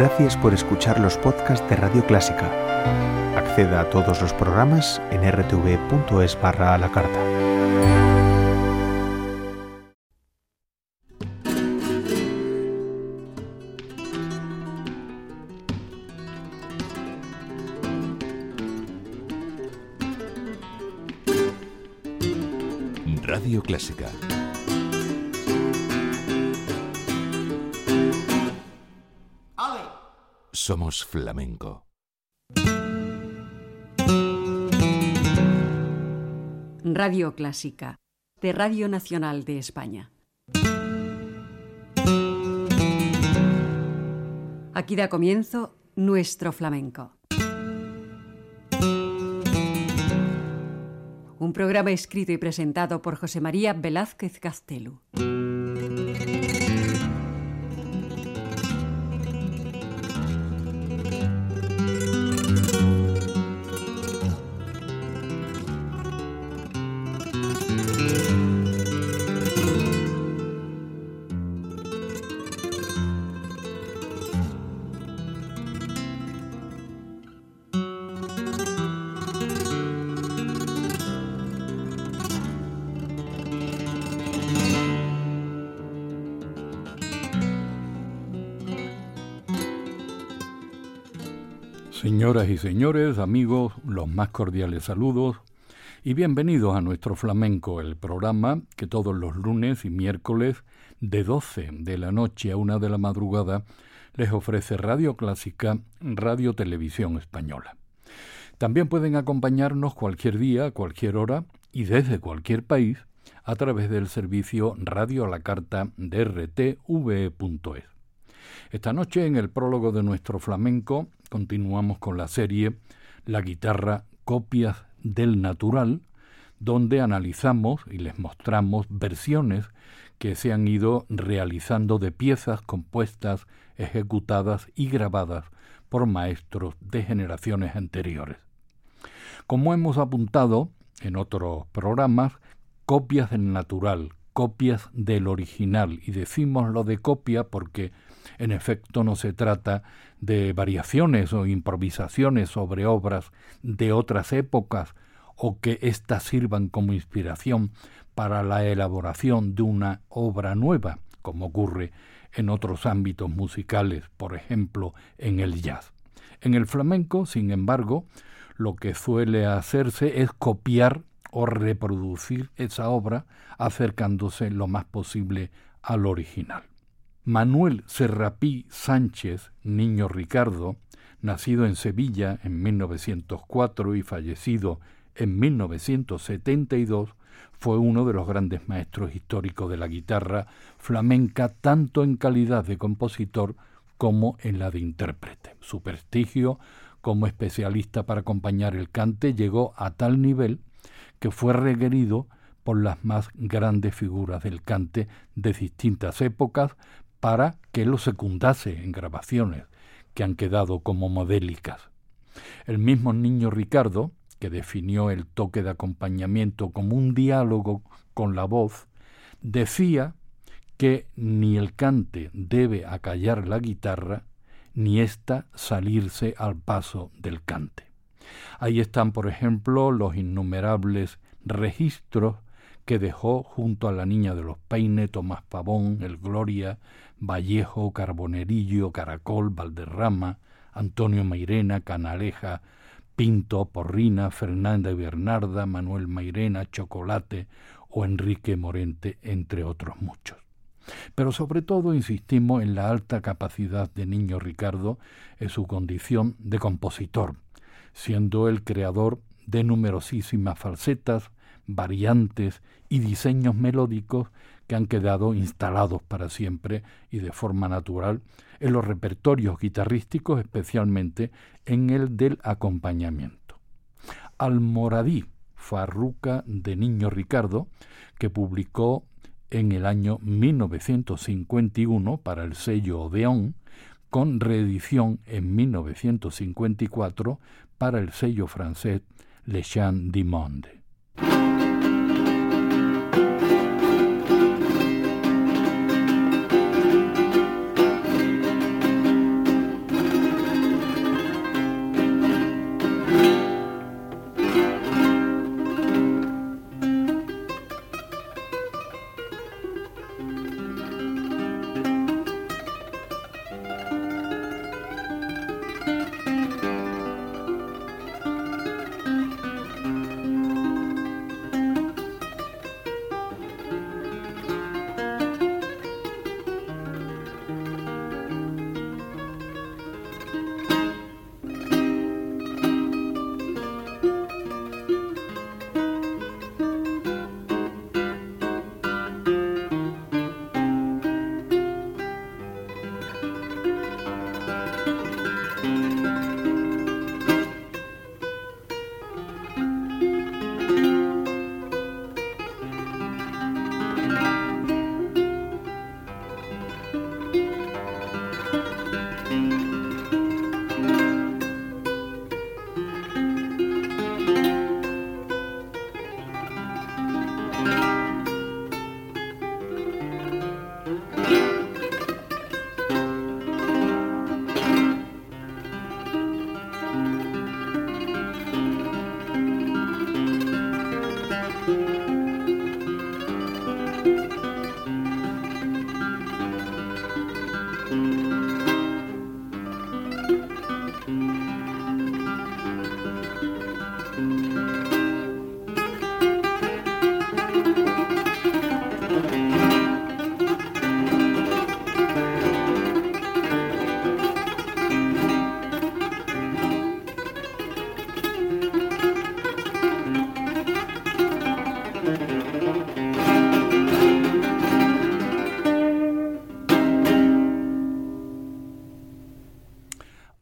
Gracias por escuchar los podcasts de Radio Clásica. Acceda a todos los programas en rtv.es barra a la carta. Radio Clásica. Somos flamenco. Radio Clásica, de Radio Nacional de España. Aquí da comienzo nuestro flamenco. Un programa escrito y presentado por José María Velázquez Castelo. Señoras y señores, amigos, los más cordiales saludos y bienvenidos a nuestro flamenco, el programa que todos los lunes y miércoles de 12 de la noche a 1 de la madrugada les ofrece Radio Clásica, Radio Televisión Española. También pueden acompañarnos cualquier día, cualquier hora y desde cualquier país a través del servicio Radio a la Carta de rtv.es. Esta noche, en el prólogo de nuestro flamenco, continuamos con la serie La guitarra Copias del Natural, donde analizamos y les mostramos versiones que se han ido realizando de piezas compuestas, ejecutadas y grabadas por maestros de generaciones anteriores. Como hemos apuntado en otros programas, copias del natural, copias del original, y decimos lo de copia porque en efecto, no se trata de variaciones o improvisaciones sobre obras de otras épocas o que éstas sirvan como inspiración para la elaboración de una obra nueva, como ocurre en otros ámbitos musicales, por ejemplo, en el jazz. En el flamenco, sin embargo, lo que suele hacerse es copiar o reproducir esa obra acercándose lo más posible al original. Manuel Serrapí Sánchez, niño Ricardo, nacido en Sevilla en 1904 y fallecido en 1972, fue uno de los grandes maestros históricos de la guitarra flamenca, tanto en calidad de compositor como en la de intérprete. Su prestigio como especialista para acompañar el cante llegó a tal nivel que fue requerido por las más grandes figuras del cante de distintas épocas para que lo secundase en grabaciones que han quedado como modélicas. El mismo niño Ricardo, que definió el toque de acompañamiento como un diálogo con la voz, decía que ni el cante debe acallar la guitarra, ni ésta salirse al paso del cante. Ahí están, por ejemplo, los innumerables registros que dejó junto a la niña de los peines, Tomás Pavón, el Gloria, Vallejo, Carbonerillo, Caracol, Valderrama, Antonio Mairena, Canaleja, Pinto, Porrina, Fernanda y Bernarda, Manuel Mairena, Chocolate o Enrique Morente, entre otros muchos. Pero sobre todo insistimos en la alta capacidad de Niño Ricardo en su condición de compositor, siendo el creador de numerosísimas falsetas, variantes y diseños melódicos que han quedado instalados para siempre y de forma natural en los repertorios guitarrísticos, especialmente en el del acompañamiento. Almoradí, Farruca de Niño Ricardo, que publicó en el año 1951 para el sello Odeón, con reedición en 1954 para el sello francés Le Chant du Monde.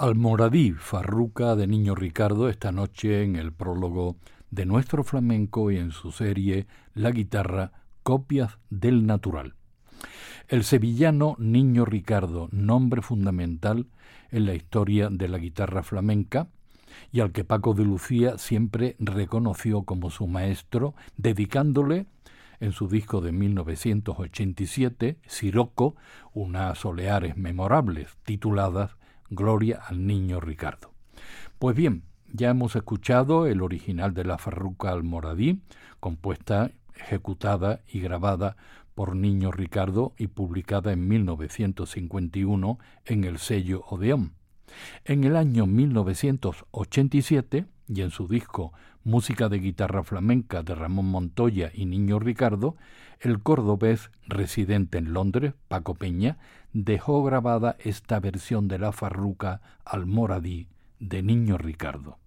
Almoradí, Farruca de Niño Ricardo, esta noche en el prólogo de nuestro flamenco y en su serie La guitarra, copias del natural. El sevillano Niño Ricardo, nombre fundamental en la historia de la guitarra flamenca, y al que Paco de Lucía siempre reconoció como su maestro, dedicándole en su disco de 1987, Siroco, unas oleares memorables tituladas Gloria al niño Ricardo. Pues bien, ya hemos escuchado el original de la Farruca Almoradí, compuesta, ejecutada y grabada por Niño Ricardo y publicada en 1951 en el sello Odeón. En el año 1987, y en su disco Música de guitarra flamenca de Ramón Montoya y Niño Ricardo, el cordobés residente en Londres, Paco Peña, dejó grabada esta versión de la farruca Almoradí de Niño Ricardo.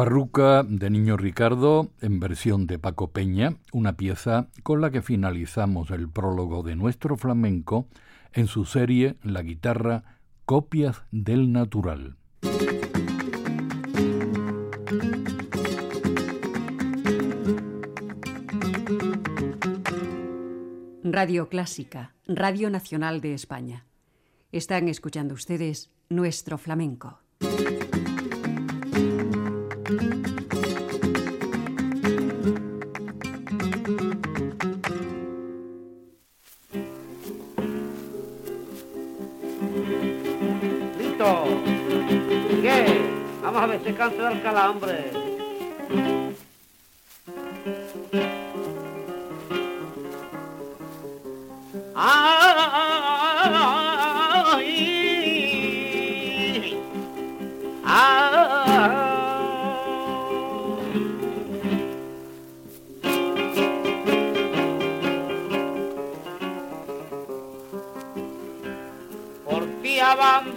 Farruca de Niño Ricardo en versión de Paco Peña, una pieza con la que finalizamos el prólogo de nuestro flamenco en su serie La guitarra Copias del Natural. Radio Clásica, Radio Nacional de España. Están escuchando ustedes nuestro flamenco. Vamos a ver si cansa del calambre. Por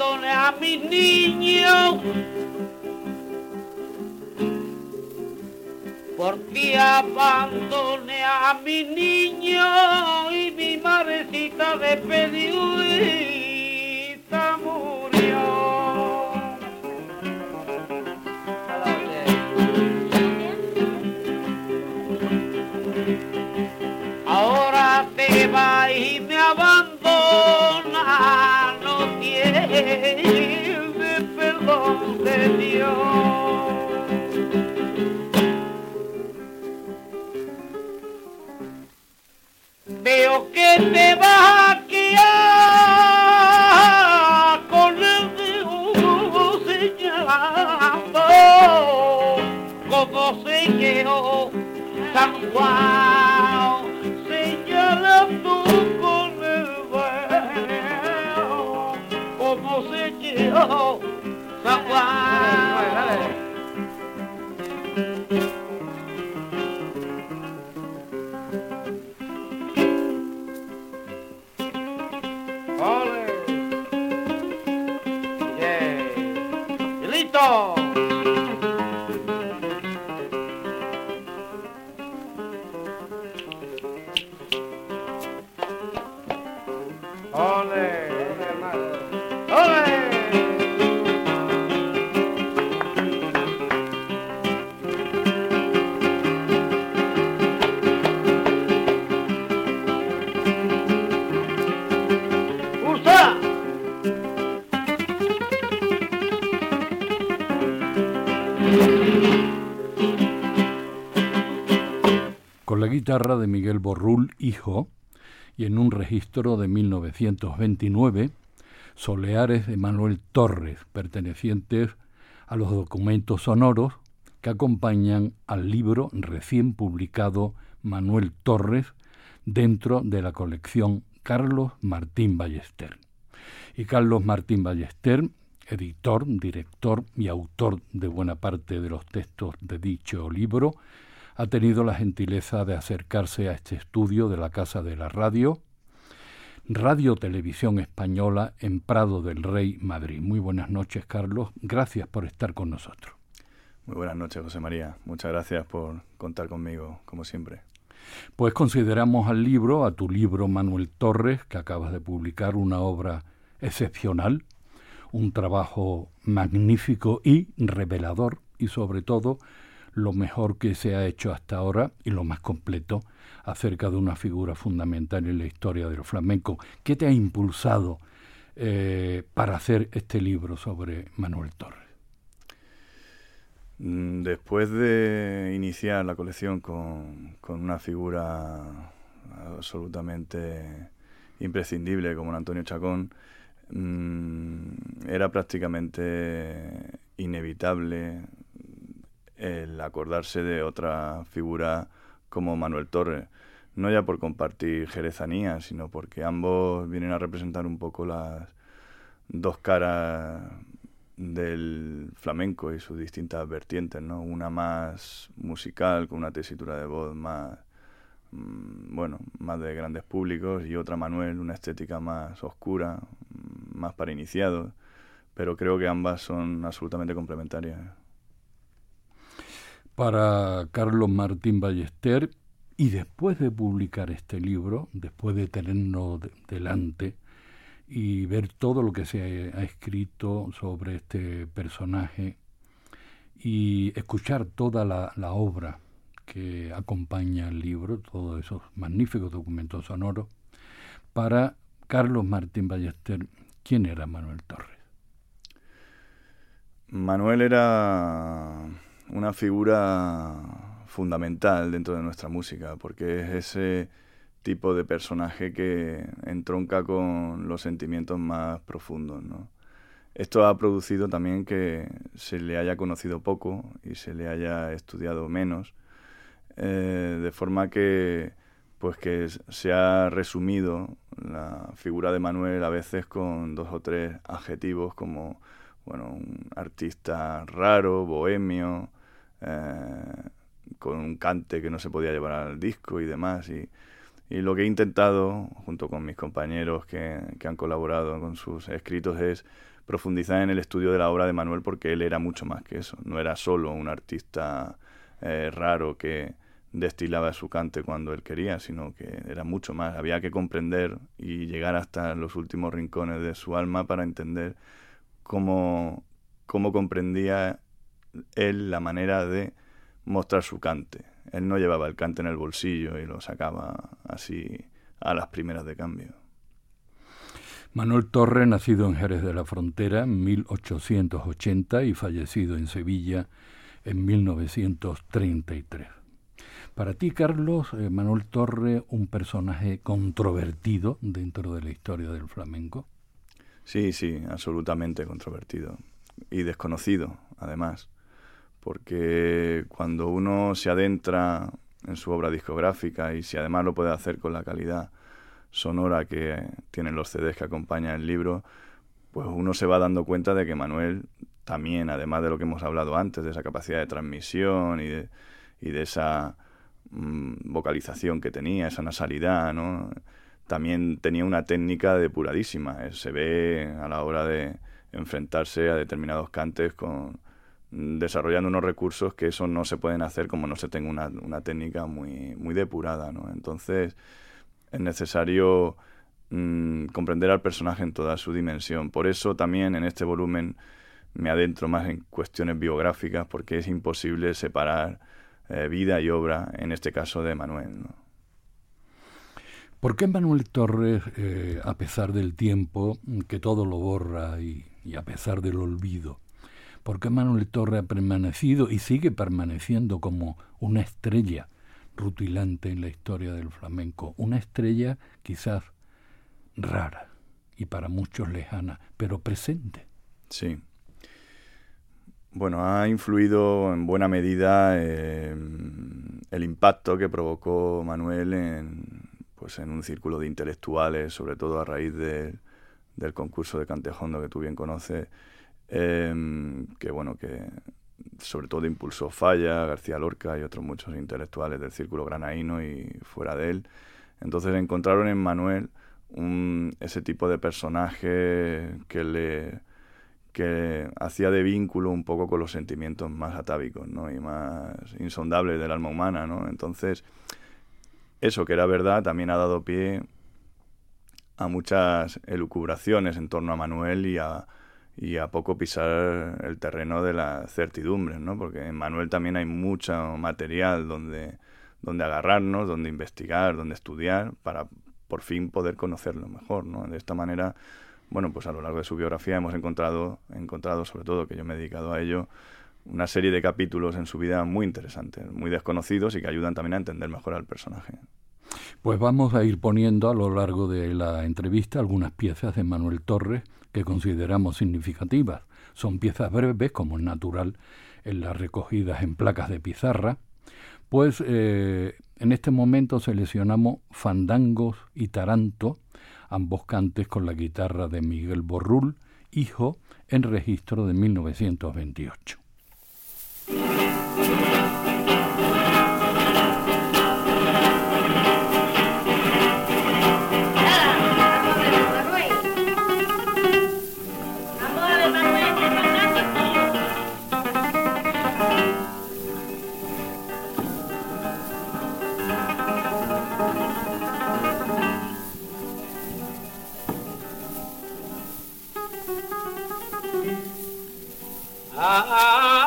abandoné a mis niños por ti abandoné a mi niño y mi madrecita de pedidita Veo que te vas a quedar con el dedo señalando como se quedó San Juan de Miguel Borrul, hijo, y en un registro de 1929, Soleares de Manuel Torres, pertenecientes a los documentos sonoros que acompañan al libro recién publicado Manuel Torres dentro de la colección Carlos Martín Ballester. Y Carlos Martín Ballester, editor, director y autor de buena parte de los textos de dicho libro, ha tenido la gentileza de acercarse a este estudio de la Casa de la Radio, Radio Televisión Española en Prado del Rey, Madrid. Muy buenas noches, Carlos. Gracias por estar con nosotros. Muy buenas noches, José María. Muchas gracias por contar conmigo, como siempre. Pues consideramos al libro, a tu libro Manuel Torres, que acabas de publicar, una obra excepcional, un trabajo magnífico y revelador, y sobre todo lo mejor que se ha hecho hasta ahora y lo más completo acerca de una figura fundamental en la historia del flamenco. ¿Qué te ha impulsado eh, para hacer este libro sobre Manuel Torres? Mm, Después de iniciar la colección con, con una figura absolutamente imprescindible como Antonio Chacón, mm, era prácticamente inevitable el acordarse de otra figura como Manuel Torres. No ya por compartir jerezanía, sino porque ambos vienen a representar un poco las dos caras del flamenco y sus distintas vertientes, ¿no? Una más musical, con una tesitura de voz más, mm, bueno, más de grandes públicos, y otra Manuel, una estética más oscura, mm, más para iniciados, pero creo que ambas son absolutamente complementarias. Para Carlos Martín Ballester, y después de publicar este libro, después de tenerlo de- delante y ver todo lo que se ha, ha escrito sobre este personaje y escuchar toda la, la obra que acompaña el libro, todos esos magníficos documentos sonoros, para Carlos Martín Ballester, ¿quién era Manuel Torres? Manuel era una figura fundamental dentro de nuestra música, porque es ese tipo de personaje que entronca con los sentimientos más profundos. Esto ha producido también que se le haya conocido poco y se le haya estudiado menos, eh, de forma que pues que se ha resumido la figura de Manuel a veces con dos o tres adjetivos como bueno un artista raro, bohemio, eh, con un cante que no se podía llevar al disco y demás. Y, lo que he intentado junto con mis compañeros que, que han colaborado con sus escritos es profundizar en el estudio de la obra de Manuel porque él era mucho más que eso, no era solo un artista eh, raro que destilaba su cante cuando él quería, sino que era mucho más, había que comprender y llegar hasta los últimos rincones de su alma para entender cómo, cómo comprendía él la manera de mostrar su cante. Él no llevaba el cante en el bolsillo y lo sacaba así a las primeras de cambio. Manuel Torre, nacido en Jerez de la Frontera en 1880 y fallecido en Sevilla en 1933. Para ti, Carlos, eh, Manuel Torre, un personaje controvertido dentro de la historia del flamenco. Sí, sí, absolutamente controvertido y desconocido, además, porque cuando uno se adentra en su obra discográfica y si además lo puede hacer con la calidad sonora que tienen los CDs que acompañan el libro, pues uno se va dando cuenta de que Manuel también, además de lo que hemos hablado antes, de esa capacidad de transmisión y de, y de esa mm, vocalización que tenía, esa nasalidad, ¿no? también tenía una técnica depuradísima. Se ve a la hora de enfrentarse a determinados cantes con desarrollando unos recursos que eso no se pueden hacer como no se tenga una, una técnica muy, muy depurada, ¿no? Entonces, es necesario mm, comprender al personaje en toda su dimensión. Por eso también en este volumen me adentro más en cuestiones biográficas, porque es imposible separar eh, vida y obra, en este caso de Manuel. ¿Por qué Manuel Torres, eh, a pesar del tiempo, que todo lo borra y, y, a pesar del olvido, por qué Manuel Torres ha permanecido y sigue permaneciendo como una estrella rutilante en la historia del flamenco, una estrella quizás rara y para muchos lejana, pero presente. Sí. Bueno, ha influido en buena medida eh, el impacto que provocó Manuel en, pues en un círculo de intelectuales, sobre todo a raíz de, del concurso de Cantejondo que tú bien conoces, eh, que bueno, que sobre todo impulsó Falla, García Lorca y otros muchos intelectuales del círculo granaíno y fuera de él. Entonces encontraron en Manuel ese tipo de personaje que le que hacía de vínculo un poco con los sentimientos más atávicos ¿no? y más insondables del alma humana. ¿no? Entonces, eso que era verdad también ha dado pie a muchas elucubraciones en torno a Manuel y a, y a poco pisar el terreno de la certidumbre, ¿no? Porque en Manuel también hay mucho material donde, donde agarrarnos, donde investigar, donde estudiar, para por fin poder conocerlo mejor, ¿no? De esta manera, bueno, pues a lo largo de su biografía hemos encontrado, encontrado sobre todo, que yo me he dedicado a ello, una serie de capítulos en su vida muy interesantes, muy desconocidos y que ayudan también a entender mejor al personaje. Pues vamos a ir poniendo a lo largo de la entrevista algunas piezas de Manuel Torres que consideramos significativas. Son piezas breves, como es natural en las recogidas en placas de pizarra. Pues eh, en este momento seleccionamos Fandangos y Taranto, ambos cantes con la guitarra de Miguel Borrul, hijo, en registro de 1928. ah, ah,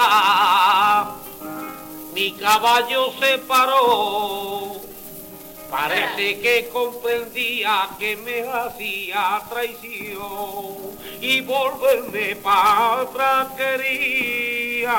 Ah, mi caballo se paró. Parece que comprendía que me hacía traición y volverme para atrás quería.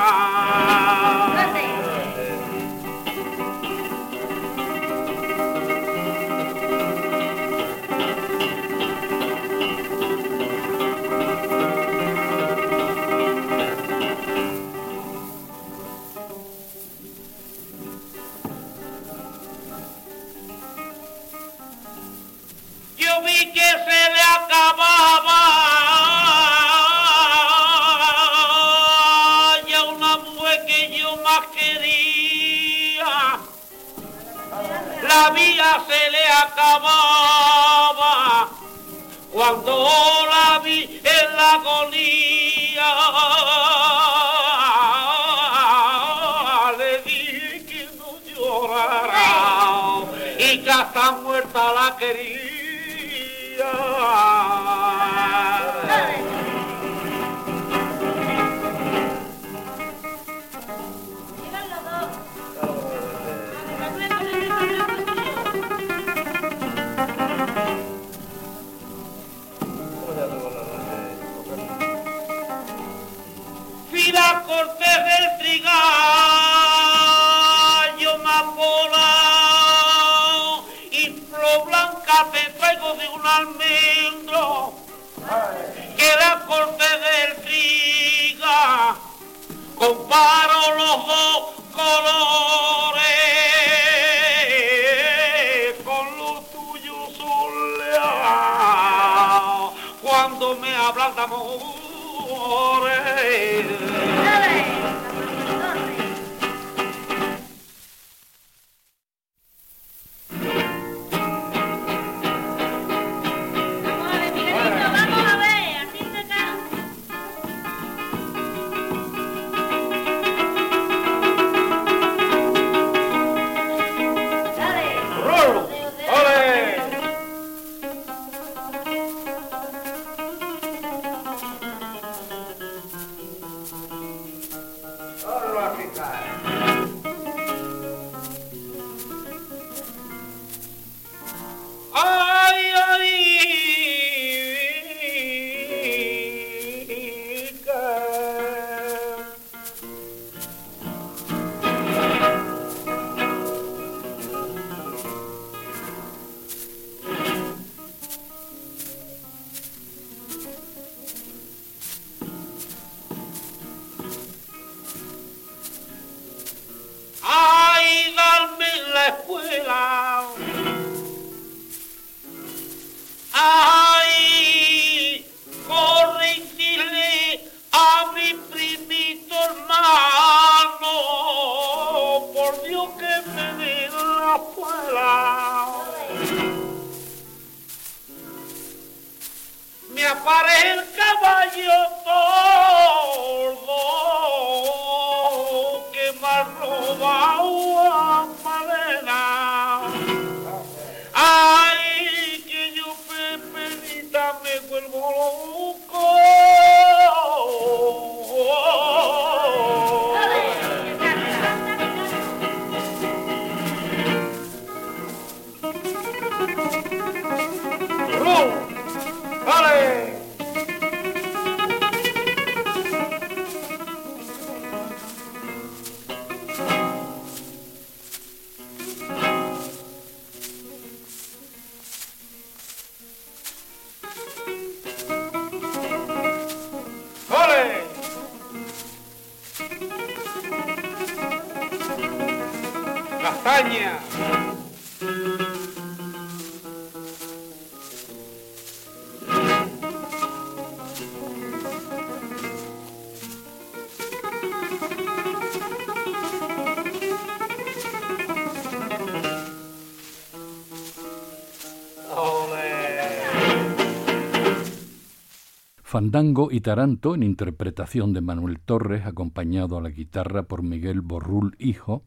Fandango y Taranto, en interpretación de Manuel Torres, acompañado a la guitarra por Miguel Borrul Hijo,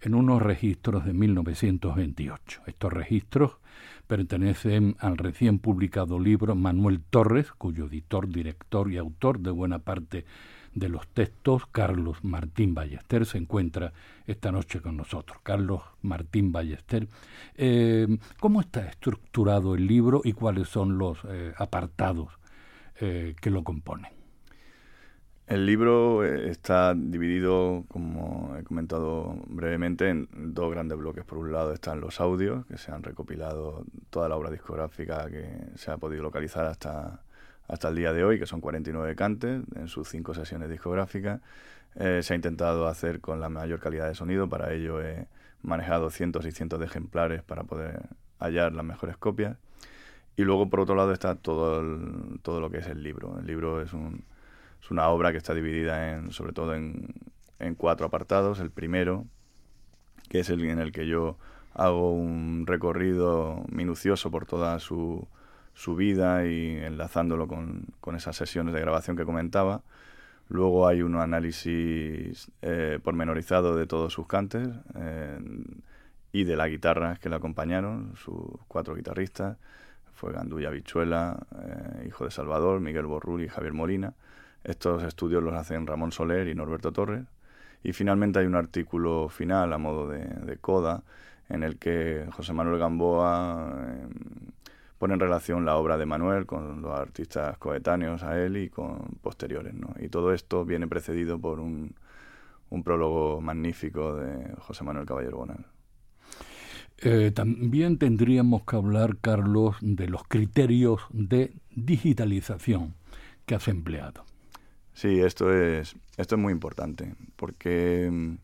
en unos registros de 1928. Estos registros pertenecen al recién publicado libro Manuel Torres, cuyo editor, director y autor de buena parte de los textos, Carlos Martín Ballester, se encuentra esta noche con nosotros. Carlos Martín Ballester, eh, ¿cómo está estructurado el libro y cuáles son los eh, apartados eh, que lo componen? El libro está dividido, como he comentado brevemente, en dos grandes bloques. Por un lado están los audios, que se han recopilado toda la obra discográfica que se ha podido localizar hasta hasta el día de hoy, que son 49 cantes en sus cinco sesiones discográficas. Eh, se ha intentado hacer con la mayor calidad de sonido, para ello he manejado cientos y cientos de ejemplares para poder hallar las mejores copias. Y luego, por otro lado, está todo, todo lo que es el libro. El libro es, un, es una obra que está dividida en, sobre todo en, en cuatro apartados. El primero, que es el en el que yo hago un recorrido minucioso por toda su, su vida y enlazándolo con, con, esas sesiones de grabación que comentaba. Luego hay un análisis eh, pormenorizado de todos sus cantes eh, y de las guitarras que le acompañaron, sus cuatro guitarristas. Fue Gandulla Bichuela, eh, hijo de Salvador, Miguel Borrul y Javier Molina. Estos estudios los hacen Ramón Soler y Norberto Torres. Y finalmente hay un artículo final a modo de, coda en el que José Manuel Gamboa pone en relación la obra de Manuel con los artistas coetáneos a él y con posteriores. Y todo esto viene precedido por un, un prólogo magnífico de José Manuel Caballero Bonal. Eh, también tendríamos que hablar, Carlos, de los criterios de digitalización que has empleado. Sí, esto es, esto es muy importante, porque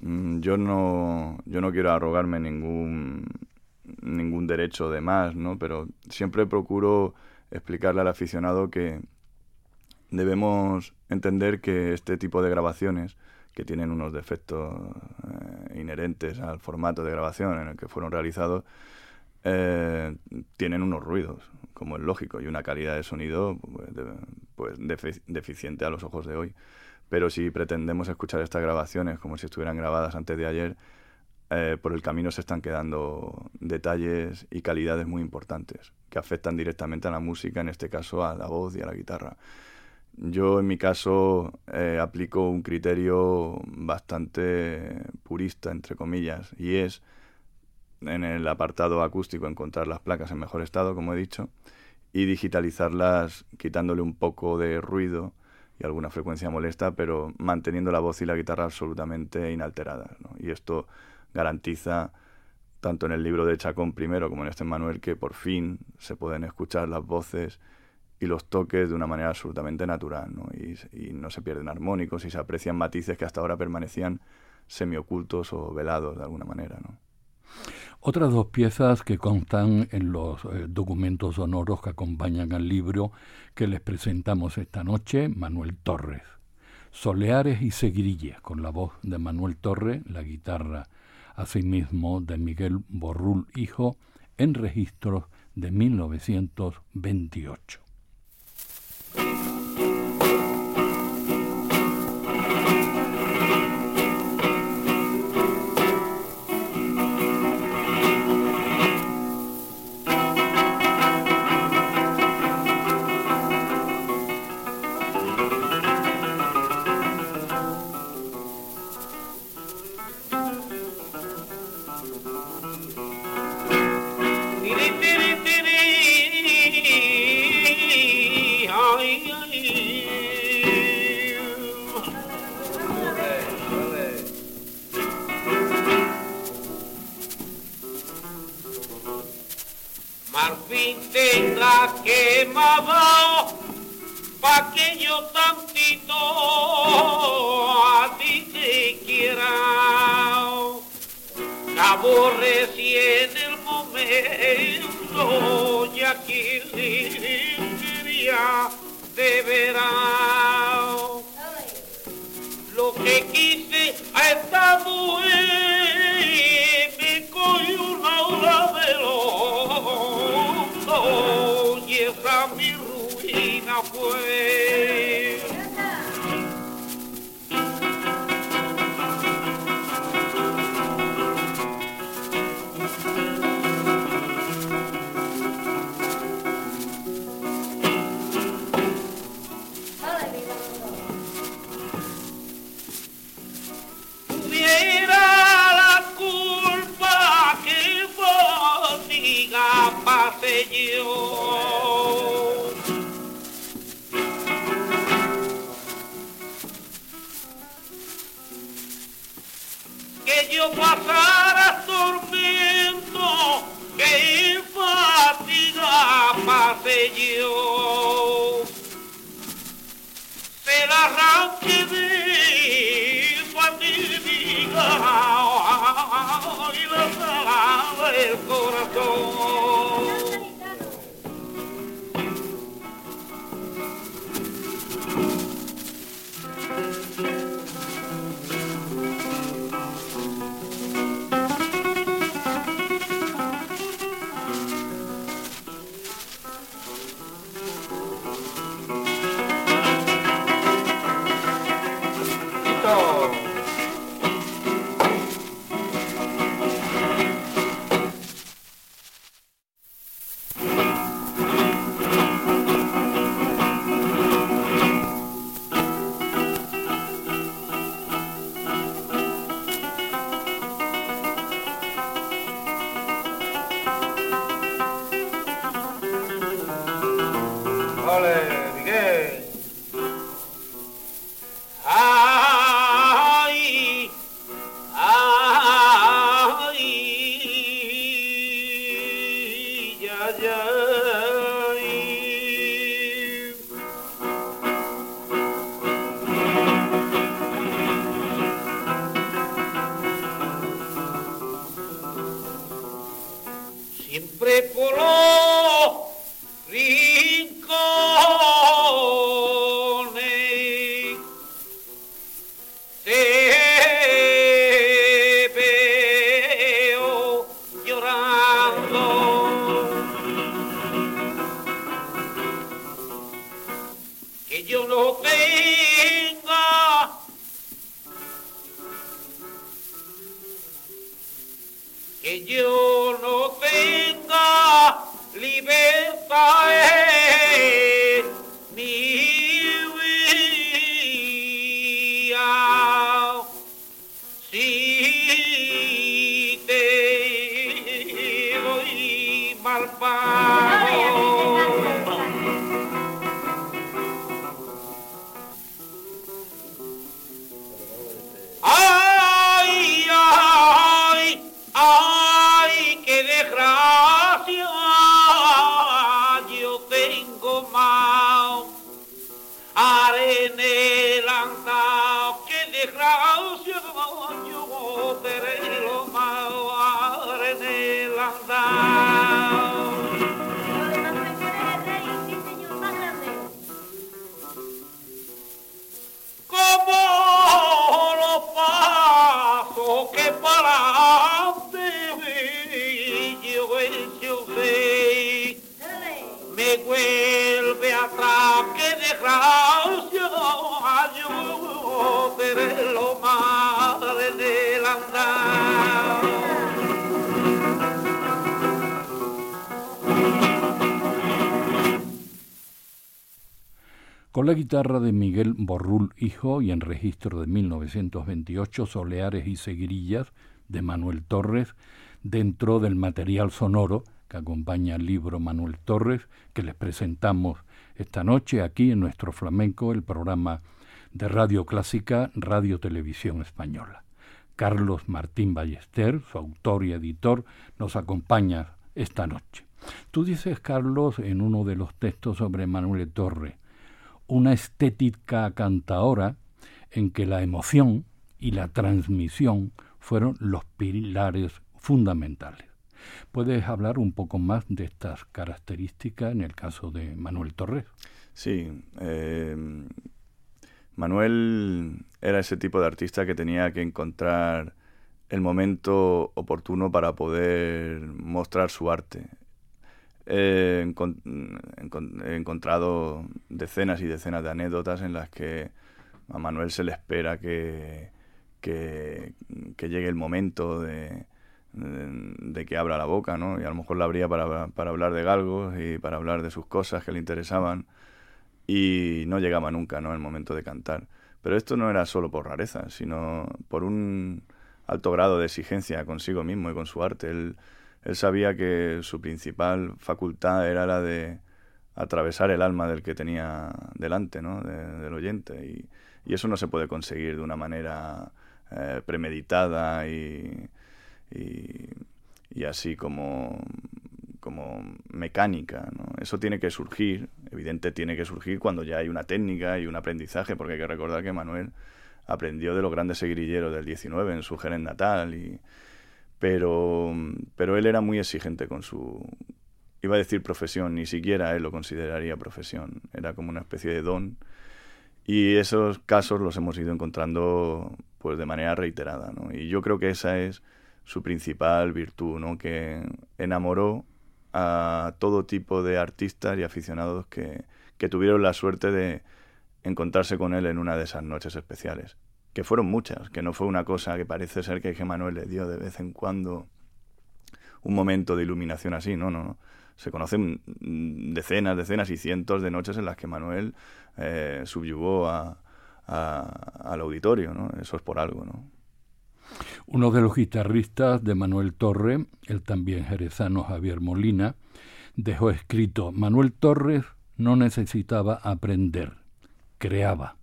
mm, yo, no, yo no quiero arrogarme ningún ningún derecho de más, ¿no? Pero siempre procuro explicarle al aficionado que debemos entender que este tipo de grabaciones, que tienen unos defectos eh, inherentes al formato de grabación en el que fueron realizados, eh, tienen unos ruidos, como es lógico, y una calidad de sonido pues, pues deficiente a los ojos de hoy. Pero si pretendemos escuchar estas grabaciones como si estuvieran grabadas antes de ayer, eh, por el camino se están quedando detalles y calidades muy importantes que afectan directamente a la música, en este caso a la voz y a la guitarra. Yo en mi caso eh, aplico un criterio bastante purista, entre comillas, y es en el apartado acústico encontrar las placas en mejor estado, como he dicho, y digitalizarlas quitándole un poco de ruido y alguna frecuencia molesta, pero manteniendo la voz y la guitarra absolutamente inalteradas. Y esto garantiza, tanto en el libro de Chacón primero como en este Manuel, que por fin se pueden escuchar las voces y los toques de una manera absolutamente natural, ¿no? Y, no se pierden armónicos y se aprecian matices que hasta ahora permanecían semiocultos o velados de alguna manera, ¿no? Otras dos piezas que constan en los eh, documentos sonoros que acompañan al libro que les presentamos esta noche, Manuel Torres. Soleares y Seguirillas, con la voz de Manuel Torres, la guitarra asimismo de Miguel Borrul Hijo, en registros de 1928. Con la guitarra de Miguel Borrul Hijo y en registro de 1928 Soleares y Seguirillas de Manuel Torres dentro del material sonoro que acompaña al libro Manuel Torres que les presentamos esta noche aquí en nuestro flamenco, el programa de Radio Clásica, Radio Televisión Española. Carlos Martín Ballester, su autor y editor, nos acompaña esta noche. Tú dices, Carlos, en uno de los textos sobre Manuel Torres, una estética cantaora en que la emoción y la transmisión fueron los pilares fundamentales. ¿Puedes hablar un poco más de estas características en el caso de Manuel Torres? Sí, eh, Manuel era ese tipo de artista que tenía que encontrar el momento oportuno para poder mostrar su arte. He, encon encon he encontrado decenas y decenas de anécdotas en las que a Manuel se le espera que, que llegue el momento de, de, que abra la boca, ¿no? Y a lo mejor la abría para, para hablar de galgos y para hablar de sus cosas que le interesaban y no llegaba nunca, ¿no? El momento de cantar. Pero esto no era solo por rareza, sino por un alto grado de exigencia consigo mismo y con su arte. Él, sabía que su principal facultad era la de atravesar el alma del que tenía delante, ¿no? De, del oyente. Y, y, eso no se puede conseguir de una manera eh, premeditada y, y, y así como, como mecánica. ¿no? Eso tiene que surgir, evidente tiene que surgir cuando ya hay una técnica y un aprendizaje, porque hay que recordar que Manuel aprendió de los grandes seguirilleros del 19 en su Jerez natal, y, pero, pero él era muy exigente con su, iba a decir profesión, ni siquiera él lo consideraría profesión, era como una especie de don. Y esos casos los hemos ido encontrando pues de manera reiterada, ¿no? Y yo creo que esa es su principal virtud, ¿no? Que enamoró a todo tipo de artistas y aficionados que, que tuvieron la suerte de encontrarse con él en una de esas noches especiales. Que fueron muchas, que no fue una cosa que parece ser que Manuel le dio de vez en cuando un momento de iluminación así, no, no, no. Se conocen decenas, decenas y cientos de noches en las que Manuel eh, subyugó a, al auditorio, ¿no? Eso es por algo, ¿no? Uno de los guitarristas de Manuel Torre, el también jerezano Javier Molina, dejó escrito, Manuel Torres no necesitaba aprender, creaba.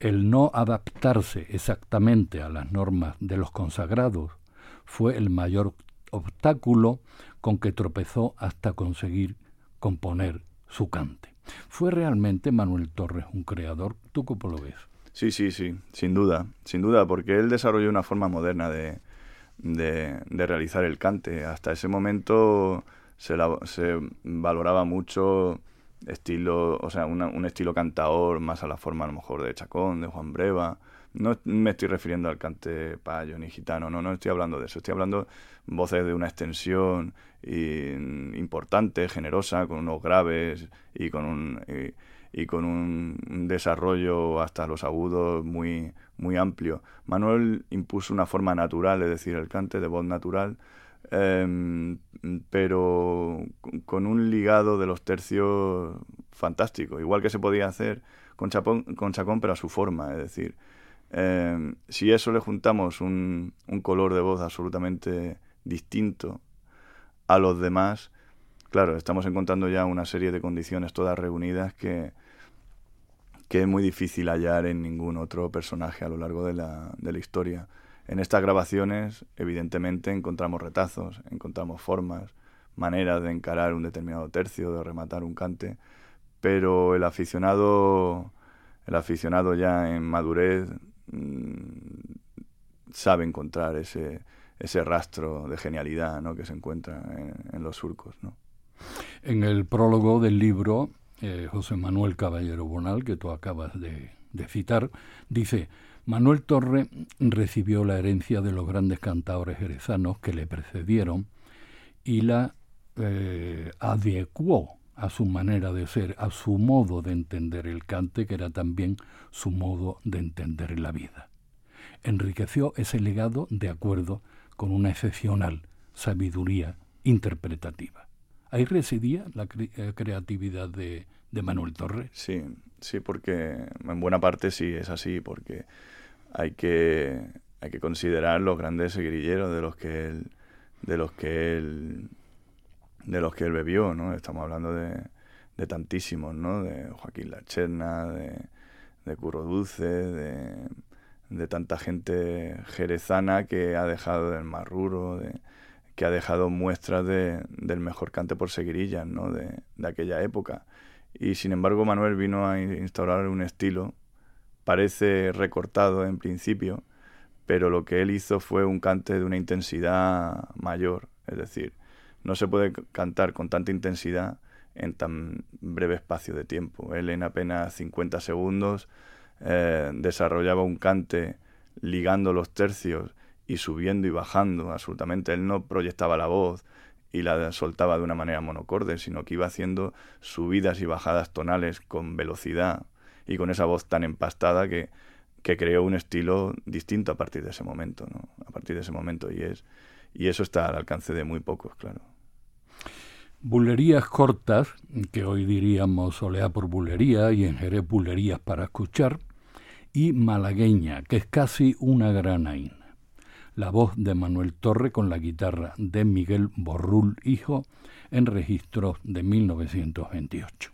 El no adaptarse exactamente a las normas de los consagrados fue el mayor obstáculo con que tropezó hasta conseguir componer su cante. ¿Fue realmente Manuel Torres un creador? ¿Tú cómo lo ves? Sí, sí, sí, sin duda, sin duda, porque él desarrolló una forma moderna de, de, realizar el cante. Hasta ese momento se, se valoraba mucho estilo, o sea, un estilo cantador más a la forma a lo mejor de Chacón, de Juan Breva. No me estoy refiriendo al cante payo ni gitano, no, no estoy hablando de eso. Estoy hablando voces de una extensión importante, generosa, con unos graves y con un y con un desarrollo hasta los agudos muy, muy amplio. Manuel impuso una forma natural, es decir, el cante de voz natural, em, pero con un ligado de los tercios fantástico, igual que se podía hacer con, con Chacón, pero a su forma, es decir, em, si eso le juntamos un, un color de voz absolutamente distinto a los demás, claro, estamos encontrando ya una serie de condiciones todas reunidas que, que es muy difícil hallar en ningún otro personaje a lo largo de la, de la historia. En estas grabaciones, evidentemente, encontramos retazos, encontramos formas, maneras de encarar un determinado tercio, de rematar un cante, pero el aficionado, el aficionado ya en madurez mm, sabe encontrar ese, ese rastro de genialidad ¿no? que se encuentra en, en los surcos. ¿no? En el prólogo del libro, eh, José Manuel Caballero Bonal, que tú acabas de, citar, dice, Manuel Torre recibió la herencia de los grandes cantadores jerezanos que le precedieron y la eh, adecuó a su manera de ser, a su modo de entender el cante, que era también su modo de entender la vida. Enriqueció ese legado de acuerdo con una excepcional sabiduría interpretativa. Ahí residía la eh, creatividad de, Manuel Torres. Sí, sí, porque en buena parte sí es así, porque hay que, hay que considerar los grandes guerrilleros de los que él, de los que él, de los que él bebió, ¿no? Estamos hablando de, de tantísimos, ¿no? De Joaquín Lacherna, de, de Curro Dulce, de, de tanta gente jerezana que ha dejado del Marruro, de, que ha dejado muestras de, del mejor cante por seguirillas ¿no? de, aquella época. Y sin embargo Manuel vino a instaurar un estilo, parece recortado en principio, pero lo que él hizo fue un cante de una intensidad mayor, es decir, no se puede cantar con tanta intensidad en tan breve espacio de tiempo. Él en apenas 50 segundos eh, desarrollaba un cante ligando los tercios y subiendo y bajando absolutamente. Él no proyectaba la voz y la soltaba de una manera monocorde, sino que iba haciendo subidas y bajadas tonales con velocidad y con esa voz tan empastada que, que creó un estilo distinto a partir de ese momento, ¿no? A partir de ese momento y es y eso está al alcance de muy pocos, claro. Bulerías cortas, que hoy diríamos olea por bulería y en bulerías para escuchar, y malagueña, que es casi una granaína la voz de Manuel Torre con la guitarra de Miguel Borrul Hijo en registros de 1928.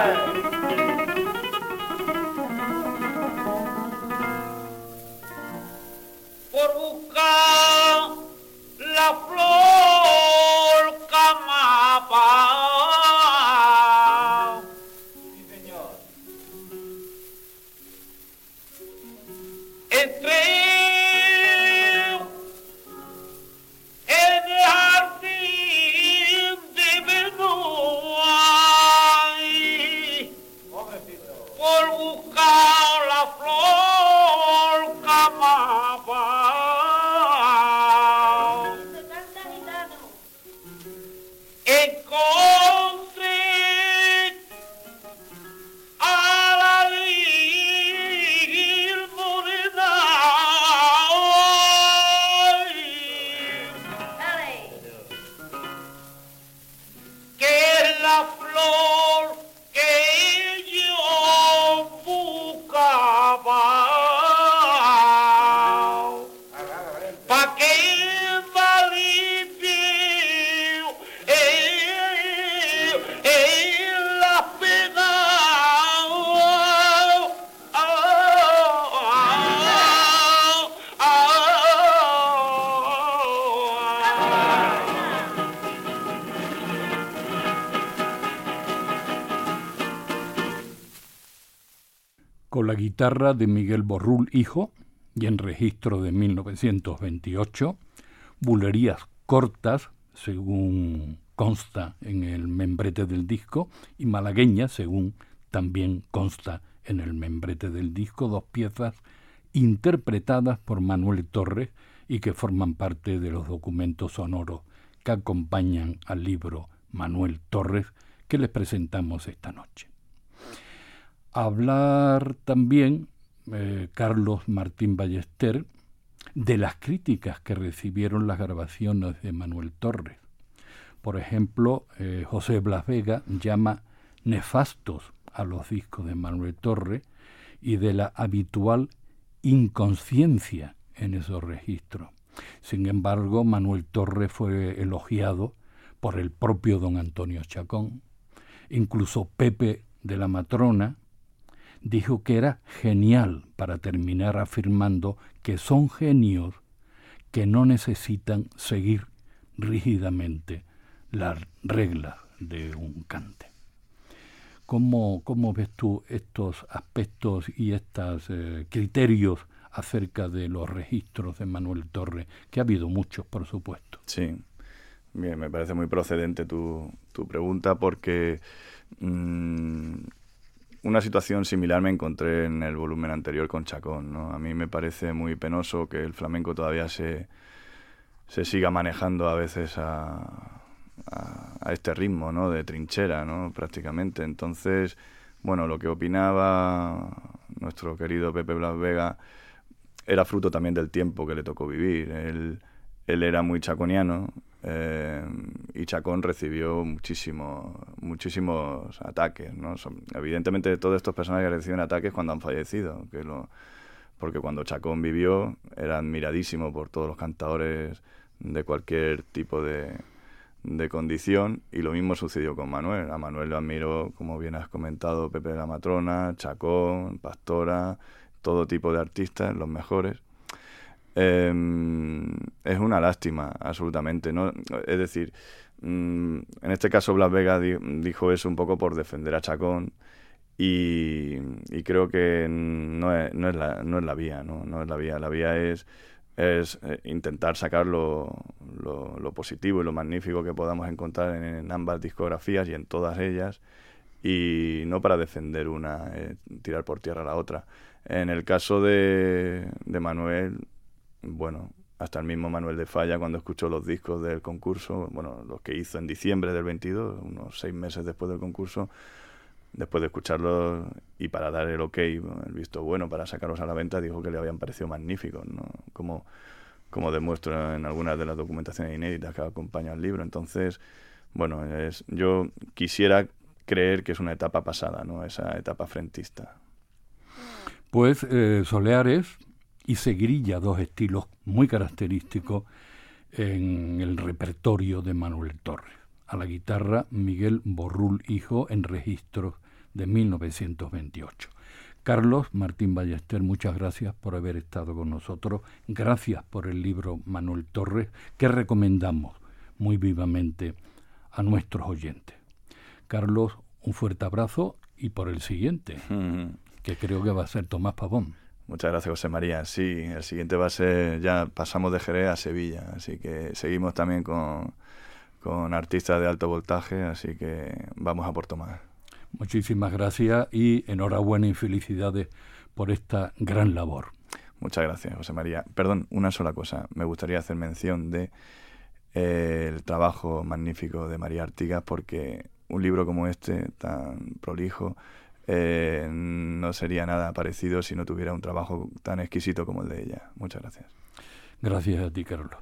Por de Miguel Borrul Hijo y en registro de 1928, bulerías cortas, según consta en el membrete del disco, y malagueñas, según también consta en el membrete del disco, dos piezas interpretadas por Manuel Torres y que forman parte de los documentos sonoros que acompañan al libro Manuel Torres que les presentamos esta noche. Hablar también eh, Carlos Martín Ballester de las críticas que recibieron las grabaciones de Manuel Torres. Por ejemplo, eh, José Blas Vega llama nefastos a los discos de Manuel Torres y de la habitual inconsciencia en esos registros. Sin embargo, Manuel Torres fue elogiado por el propio don Antonio Chacón. Incluso Pepe de la Matrona dijo que era genial para terminar afirmando que son genios que no necesitan seguir rígidamente las reglas de un cante. ¿Cómo, cómo ves tú estos aspectos y estos eh, criterios acerca de los registros de Manuel Torre, que ha habido muchos, por supuesto? Sí, bien, me parece muy procedente tu, tu pregunta porque mm, una situación similar me encontré en el volumen anterior con Chacón. ¿no? A mí me parece muy penoso que el flamenco todavía se, se siga manejando a veces a, a, este ritmo ¿no? de trinchera, ¿no? prácticamente. Entonces, bueno, lo que opinaba nuestro querido Pepe Blas Vega era fruto también del tiempo que le tocó vivir. Él, él era muy chaconiano, eh, y Chacón recibió muchísimos muchísimos ataques. ¿no? evidentemente todos estos personajes reciben ataques cuando han fallecido, porque cuando Chacón vivió era admiradísimo por todos los cantadores de cualquier tipo de, de condición y lo mismo sucedió con Manuel. A Manuel lo admiró, como bien has comentado, Pepe de la Matrona, Chacón, Pastora, todo tipo de artistas, los mejores. Em, es una lástima, absolutamente. ¿no? Es decir, mm, en este caso Blas Vega dijo eso un poco por defender a Chacón y, creo que no es, no es, la, no es la vía, ¿no? no es la vía. La vía es, es eh, intentar sacar lo, lo, positivo y lo magnífico que podamos encontrar en, ambas discografías y en todas ellas y no para defender una, eh, tirar por tierra la otra. En el caso de, de Manuel, bueno, hasta el mismo Manuel de Falla cuando escuchó los discos del concurso, bueno, los que hizo en diciembre del 22, unos seis meses después del concurso, después de escucharlos y para dar el ok, el visto bueno para sacarlos a la venta, dijo que le habían parecido magníficos, ¿no? Como, como demuestra en algunas de las documentaciones inéditas que acompañan el libro. Entonces, bueno, es, yo quisiera creer que es una etapa pasada, ¿no? Esa etapa frentista. Pues eh, Soleares y Seguirilla, dos estilos muy característicos en el repertorio de Manuel Torres. A la guitarra Miguel Borrul Hijo en registros de 1928. Carlos Martín Ballester, muchas gracias por haber estado con nosotros. Gracias por el libro Manuel Torres, que recomendamos muy vivamente a nuestros oyentes. Carlos, un fuerte abrazo y por el siguiente, que creo que va a ser Tomás Pavón. Muchas gracias, José María. Sí, el siguiente va a ser, ya pasamos de Jerez a Sevilla, así que seguimos también con, con artistas de alto voltaje, así que vamos a Puerto Tomás. Muchísimas gracias y enhorabuena y felicidades por esta gran labor. Muchas gracias, José María. Perdón, una sola cosa. Me gustaría hacer mención de eh, el trabajo magnífico de María Artigas porque un libro como este, tan prolijo, eh, no sería nada parecido si no tuviera un trabajo tan exquisito como el de ella. Muchas gracias. Gracias a ti, Carlos.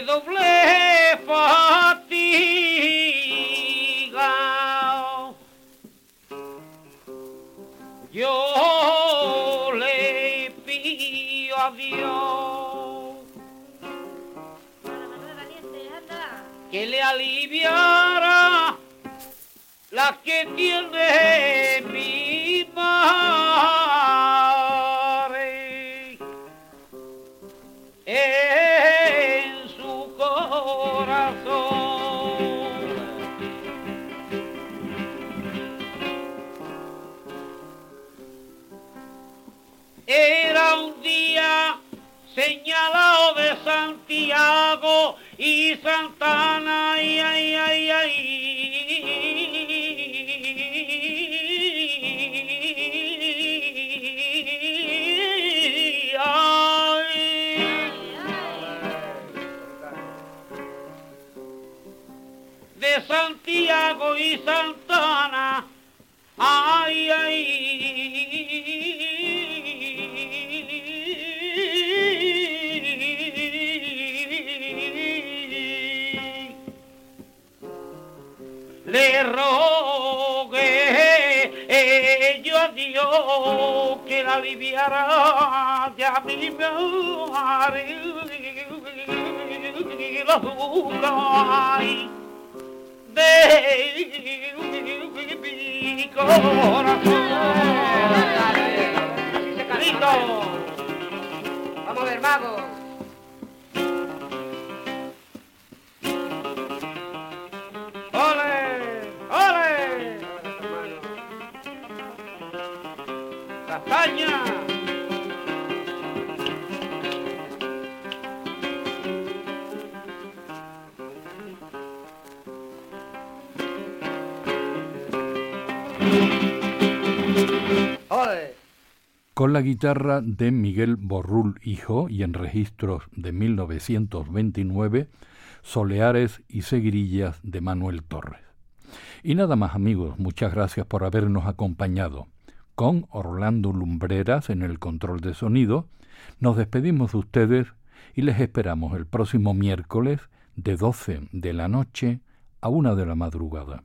de doble fatiga. Yo le pido a Dios que le aliviara la que tiene Que la aliviara de abrimar la jugada de mi corazón. Vamos a ver, magos. Con la guitarra de Miguel Borrul Hijo y en registros de 1929, Soleares y Seguirillas de Manuel Torres. Y nada más amigos, muchas gracias por habernos acompañado. Con Orlando Lumbreras en el control de sonido, nos despedimos de ustedes y les esperamos el próximo miércoles de 12 de la noche a 1 de la madrugada.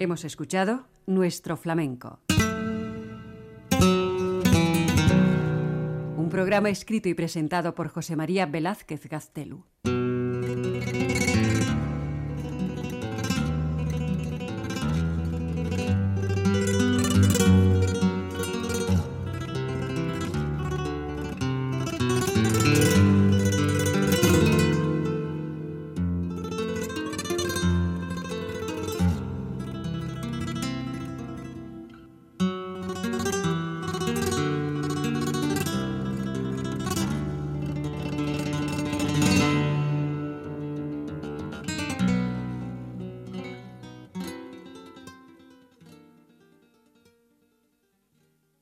Hemos escuchado Nuestro Flamenco. Un programa escrito y presentado por José María Velázquez Gaztelu.